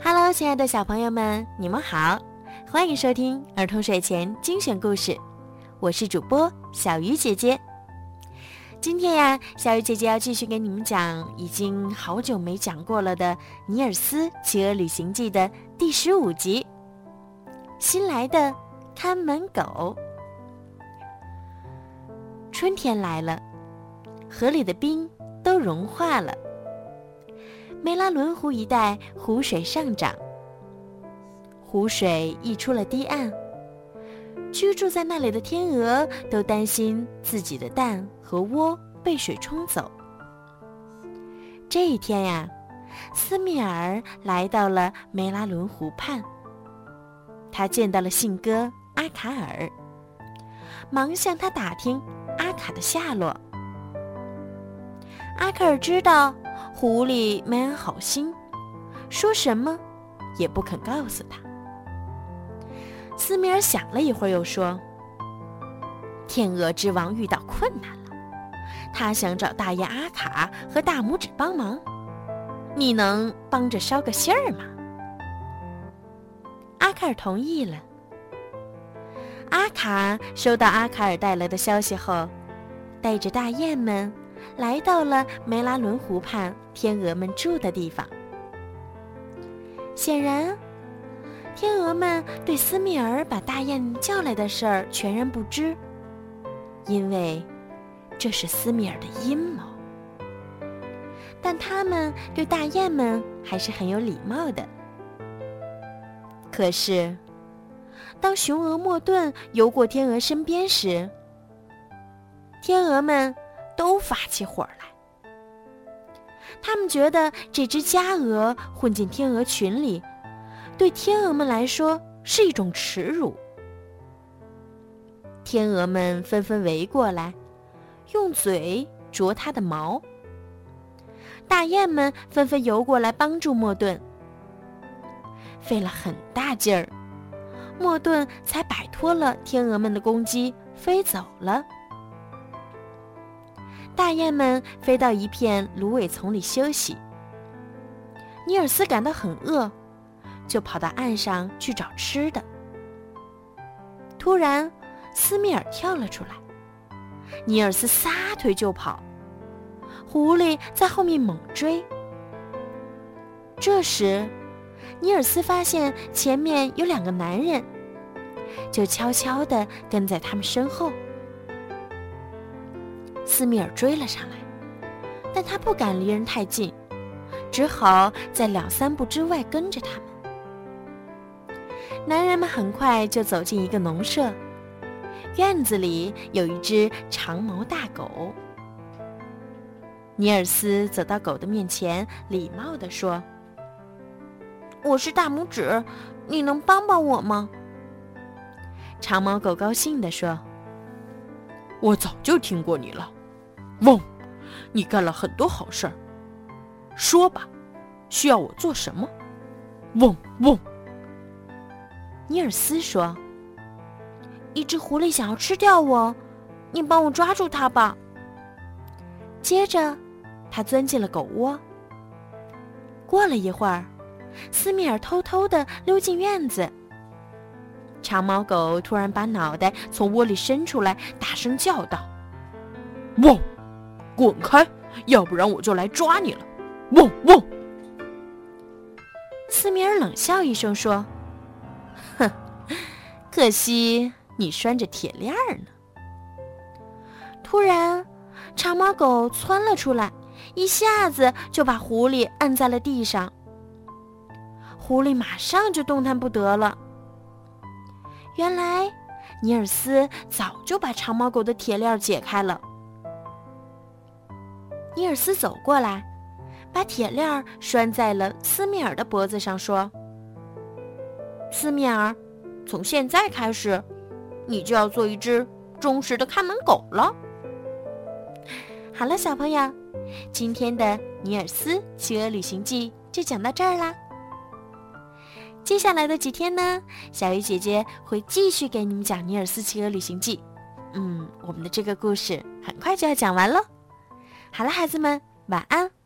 Hello，亲爱的小朋友们，你们好，欢迎收听儿童睡前精选故事，我是主播小鱼姐姐。今天呀，小鱼姐姐要继续给你们讲已经好久没讲过了的《尼尔斯骑鹅旅行记》的第十五集《新来的看门狗》。春天来了，河里的冰都融化了。梅拉伦湖一带湖水上涨，湖水溢出了堤岸。居住在那里的天鹅都担心自己的蛋和窝被水冲走。这一天呀，斯密尔来到了梅拉伦湖畔，他见到了信鸽阿卡尔，忙向他打听阿卡的下落。阿卡尔知道。狐狸没安好心，说什么也不肯告诉他。斯米尔想了一会儿，又说：“天鹅之王遇到困难了，他想找大爷阿卡和大拇指帮忙，你能帮着捎个信儿吗？”阿卡尔同意了。阿卡收到阿卡尔带来的消息后，带着大雁们。来到了梅拉伦湖畔，天鹅们住的地方。显然，天鹅们对斯密尔把大雁叫来的事儿全然不知，因为这是斯密尔的阴谋。但他们对大雁们还是很有礼貌的。可是，当雄鹅莫顿游过天鹅身边时，天鹅们。都发起火来。他们觉得这只家鹅混进天鹅群里，对天鹅们来说是一种耻辱。天鹅们纷纷围过来，用嘴啄它的毛。大雁们纷纷游过来帮助莫顿。费了很大劲儿，莫顿才摆脱了天鹅们的攻击，飞走了。大雁们飞到一片芦苇丛里休息。尼尔斯感到很饿，就跑到岸上去找吃的。突然，斯密尔跳了出来，尼尔斯撒腿就跑，狐狸在后面猛追。这时，尼尔斯发现前面有两个男人，就悄悄地跟在他们身后。斯米尔追了上来，但他不敢离人太近，只好在两三步之外跟着他们。男人们很快就走进一个农舍，院子里有一只长毛大狗。尼尔斯走到狗的面前，礼貌地说：“我是大拇指，你能帮帮我吗？”长毛狗高兴地说：“我早就听过你了。”嗡，你干了很多好事儿。说吧，需要我做什么？嗡嗡。尼尔斯说：“一只狐狸想要吃掉我，你帮我抓住它吧。”接着，他钻进了狗窝。过了一会儿，斯米尔偷偷的溜进院子。长毛狗突然把脑袋从窝里伸出来，大声叫道：“嗡！”滚开，要不然我就来抓你了！汪汪！斯米尔冷笑一声说：“哼，可惜你拴着铁链呢。”突然，长毛狗窜了出来，一下子就把狐狸按在了地上。狐狸马上就动弹不得了。原来，尼尔斯早就把长毛狗的铁链解开了。尼尔斯走过来，把铁链拴在了斯密尔的脖子上，说：“斯密尔，从现在开始，你就要做一只忠实的看门狗了。”好了，小朋友，今天的《尼尔斯企鹅旅行记》就讲到这儿啦。接下来的几天呢，小鱼姐姐会继续给你们讲《尼尔斯企鹅旅行记》。嗯，我们的这个故事很快就要讲完了。好了，孩子们，晚安。